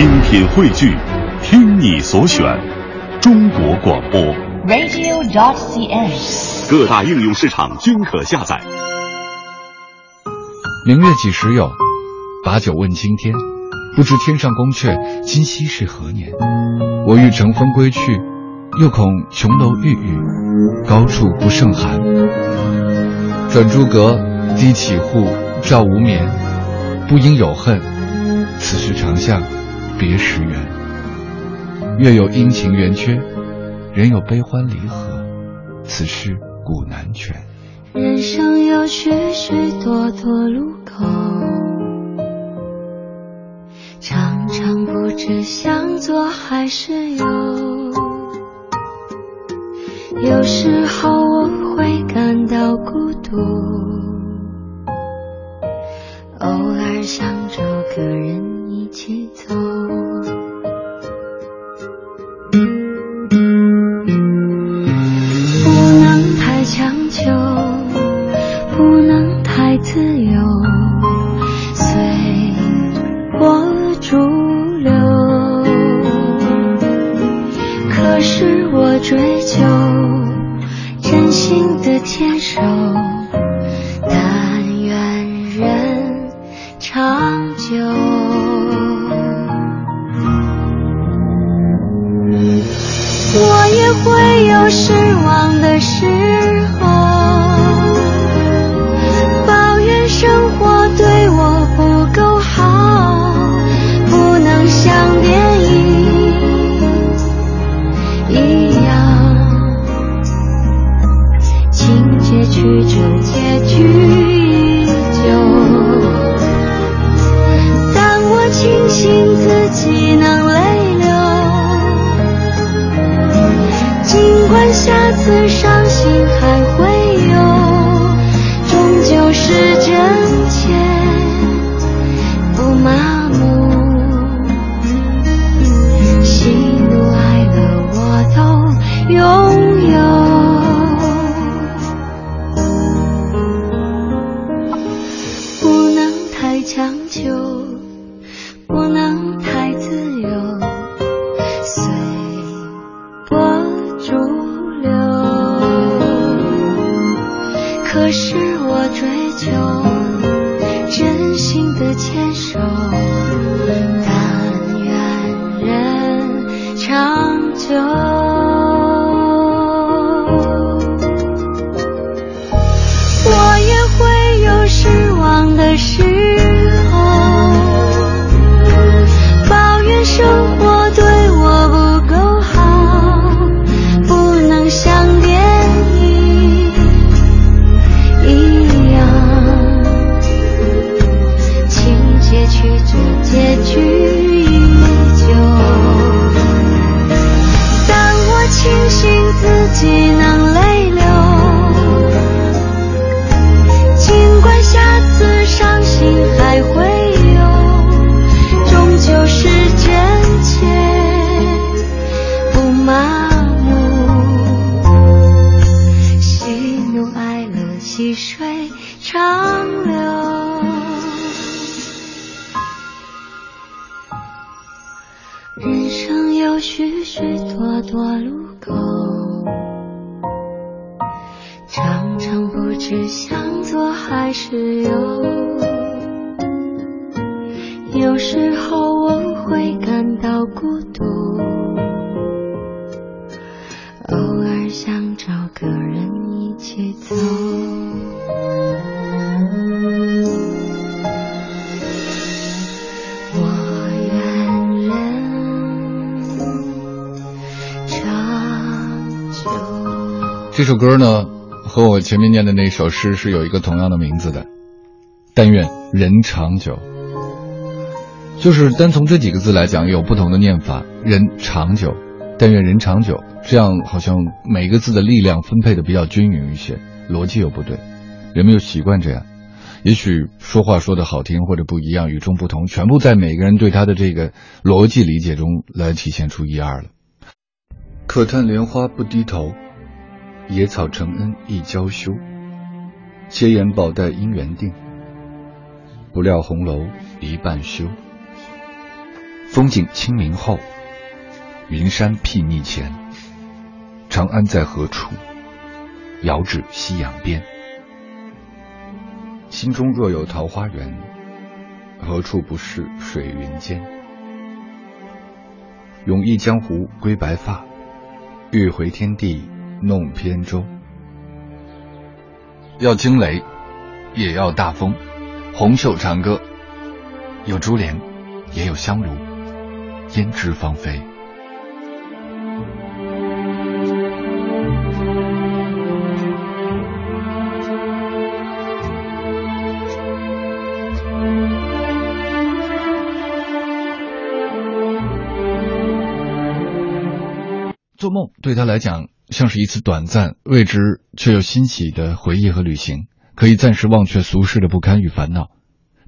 精品汇聚，听你所选，中国广播。radio.dot.cn，。各大应用市场均可下载。明月几时有？把酒问青天。不知天上宫阙，今夕是何年？我欲乘风归去，又恐琼楼玉宇，高处不胜寒。转朱阁，低绮户，照无眠。不应有恨，此时长向别时圆。月有阴晴圆缺，人有悲欢离合，此事古难全。人生有许许多多路口，常常不知向左还是右。有时候我会感到孤独，偶尔想找个人常不知向左还是右，有时候我会感到孤独，偶尔想找个人一起走。我愿人长久。这首歌呢，和我前面念的那首诗是有一个同样的名字的，但愿人长久。就是单从这几个字来讲，有不同的念法。人长久，但愿人长久，这样好像每个字的力量分配的比较均匀一些，逻辑又不对，人们又习惯这样。也许说话说的好听或者不一样，与众不同，全部在每个人对他的这个逻辑理解中来体现出一二了。可叹莲花不低头，野草承恩亦娇羞。千言宝黛姻缘定，不料红楼一半休。风景清明后，云山睥睨前。长安在何处？遥指夕阳边。心中若有桃花源，何处不是水云间？永忆江湖归白发，欲回天地弄扁舟。要惊雷，也要大风。红袖长歌，有珠帘，也有香炉，胭脂芳菲。做梦对他来讲像是一次短暂、未知却又欣喜的回忆和旅行，可以暂时忘却俗世的不堪与烦恼。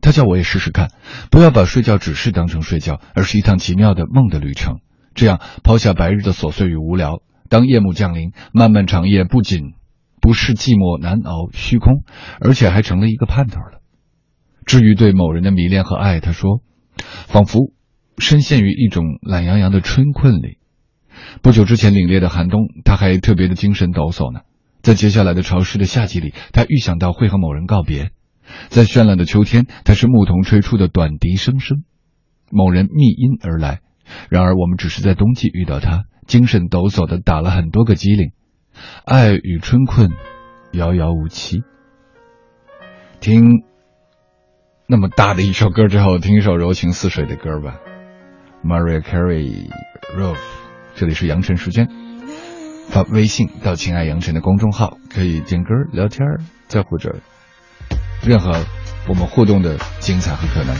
他叫我也试试看，不要把睡觉只是当成睡觉，而是一趟奇妙的梦的旅程。这样抛下白日的琐碎与无聊，当夜幕降临，漫漫长夜不仅不是寂寞难熬、虚空，而且还成了一个盼头了。至于对某人的迷恋和爱，他说，仿佛深陷于一种懒洋洋的春困里。不久之前凛冽的寒冬，他还特别的精神抖擞呢。在接下来的潮湿的夏季里，他预想到会和某人告别。在绚烂的秋天，他是牧童吹出的短笛声声，某人觅音而来。然而我们只是在冬季遇到他，精神抖擞的打了很多个激灵。爱与春困，遥遥无期。听那么大的一首歌之后，听一首柔情似水的歌吧，Maria Carey Rove。这里是杨晨时间，发微信到“情爱杨晨”的公众号，可以点歌聊天再或者任何我们互动的精彩和可能。